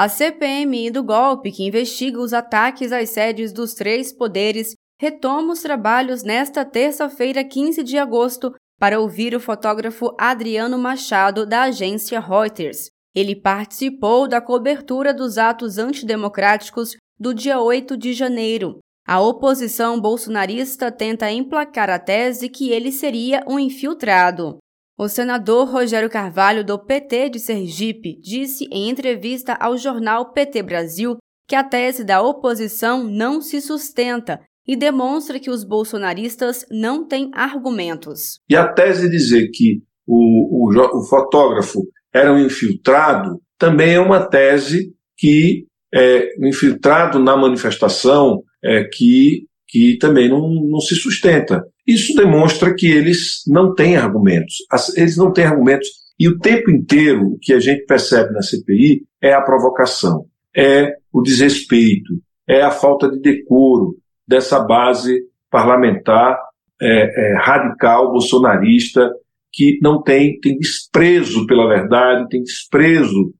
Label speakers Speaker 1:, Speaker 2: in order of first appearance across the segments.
Speaker 1: A CPMI do golpe, que investiga os ataques às sedes dos três poderes, retoma os trabalhos nesta terça-feira, 15 de agosto, para ouvir o fotógrafo Adriano Machado, da agência Reuters. Ele participou da cobertura dos atos antidemocráticos do dia 8 de janeiro. A oposição bolsonarista tenta emplacar a tese que ele seria um infiltrado. O senador Rogério Carvalho, do PT de Sergipe, disse em entrevista ao jornal PT Brasil que a tese da oposição não se sustenta e demonstra que os bolsonaristas não têm argumentos.
Speaker 2: E a tese de dizer que o, o, o fotógrafo era um infiltrado também é uma tese que é infiltrado na manifestação é, que, que também não, não se sustenta. Isso demonstra que eles não têm argumentos. Eles não têm argumentos. E o tempo inteiro o que a gente percebe na CPI é a provocação, é o desrespeito, é a falta de decoro, dessa base parlamentar é, é, radical, bolsonarista, que não tem, tem desprezo pela verdade, tem desprezo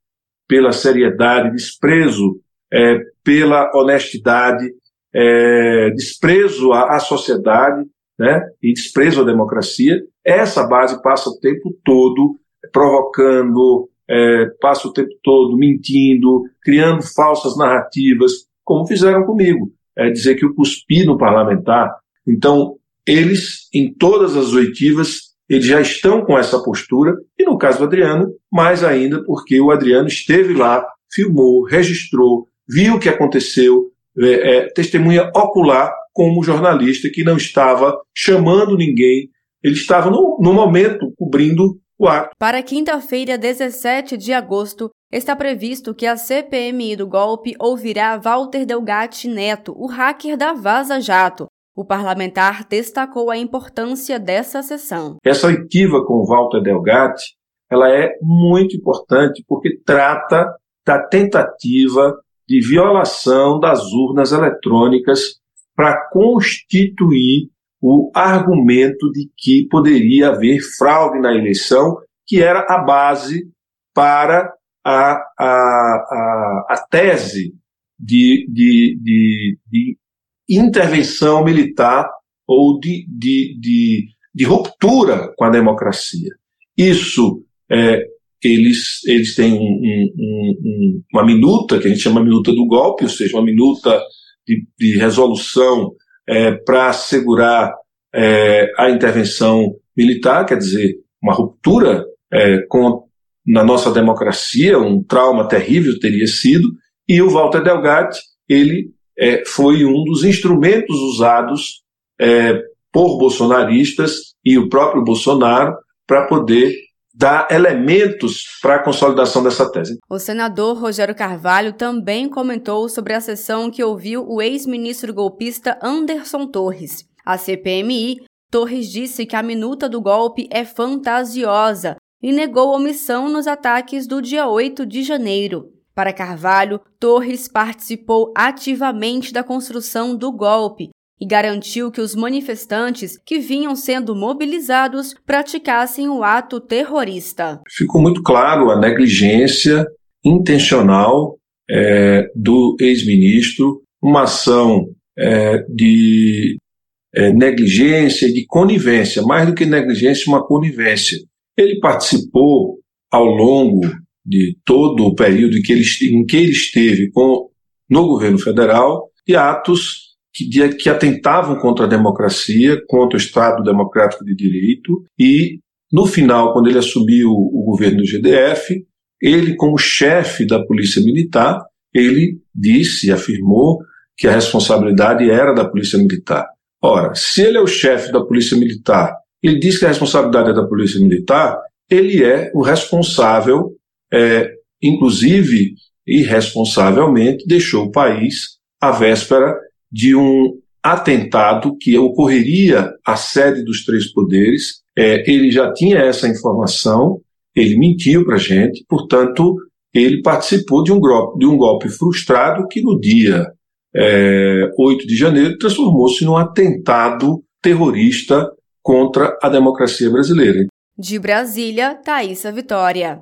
Speaker 2: pela seriedade, desprezo é, pela honestidade, é, desprezo à, à, sociedade né, e desprezo à democracia. Essa base passa o tempo todo provocando, é, passa o tempo todo mentindo, criando falsas narrativas, como fizeram comigo é dizer que eu cuspi no parlamentar. Então, eles, em todas as oitivas, eles já estão com essa postura, e no caso do Adriano, mais ainda porque o Adriano esteve lá, filmou, registrou, viu o que aconteceu, é, é, testemunha ocular como jornalista que não estava chamando ninguém, ele estava no, no momento cobrindo o ato.
Speaker 1: Para quinta-feira, 17 de agosto, Está previsto que a CPMI do golpe ouvirá Walter Delgatti Neto, o hacker da Vaza Jato. O parlamentar destacou a importância dessa sessão.
Speaker 2: Essa oitiva com Walter Delgatti, ela é muito importante porque trata da tentativa de violação das urnas eletrônicas para constituir o argumento de que poderia haver fraude na eleição, que era a base para a, a, a, a tese de, de, de, de, intervenção militar ou de, de, de, de, ruptura com a democracia. Isso, é, eles, eles têm um, um, um, uma minuta, que a gente chama minuta do golpe, ou seja, uma minuta de, de resolução é, para assegurar é, a intervenção militar, quer dizer, uma ruptura é, com, na nossa democracia, um trauma terrível teria sido, e o Walter Delgatti, ele é, foi um dos instrumentos usados é, por bolsonaristas e o próprio Bolsonaro para poder dar elementos para a consolidação dessa tese.
Speaker 1: O senador Rogério Carvalho também comentou sobre a sessão que ouviu o ex-ministro golpista Anderson Torres. A CPMI, Torres disse que a minuta do golpe é fantasiosa e negou omissão nos ataques do dia 8 de janeiro. Para Carvalho, Torres participou ativamente da construção do golpe e garantiu que os manifestantes que vinham sendo mobilizados praticassem o ato terrorista.
Speaker 2: Ficou muito claro a negligência intencional é, do ex-ministro, uma ação é, de é, negligência, de conivência, mais do que negligência, uma conivência ele participou ao longo de todo o período em que ele, em que ele esteve com, no governo federal de atos que, que atentavam contra a democracia, contra o Estado Democrático de Direito, e no final, quando ele assumiu o governo do GDF, ele, como chefe da Polícia Militar, ele disse, afirmou que a responsabilidade era da Polícia Militar. Ora, se ele é o chefe da Polícia Militar ele diz que a responsabilidade é da Polícia Militar, ele é o responsável, é, inclusive irresponsavelmente, deixou o país à véspera de um atentado que ocorreria à sede dos três poderes. É, ele já tinha essa informação, ele mentiu para a gente, portanto, ele participou de um, golpe, de um golpe frustrado que no dia é, 8 de janeiro transformou-se num atentado terrorista contra a democracia brasileira.
Speaker 1: De Brasília, Thaisa Vitória.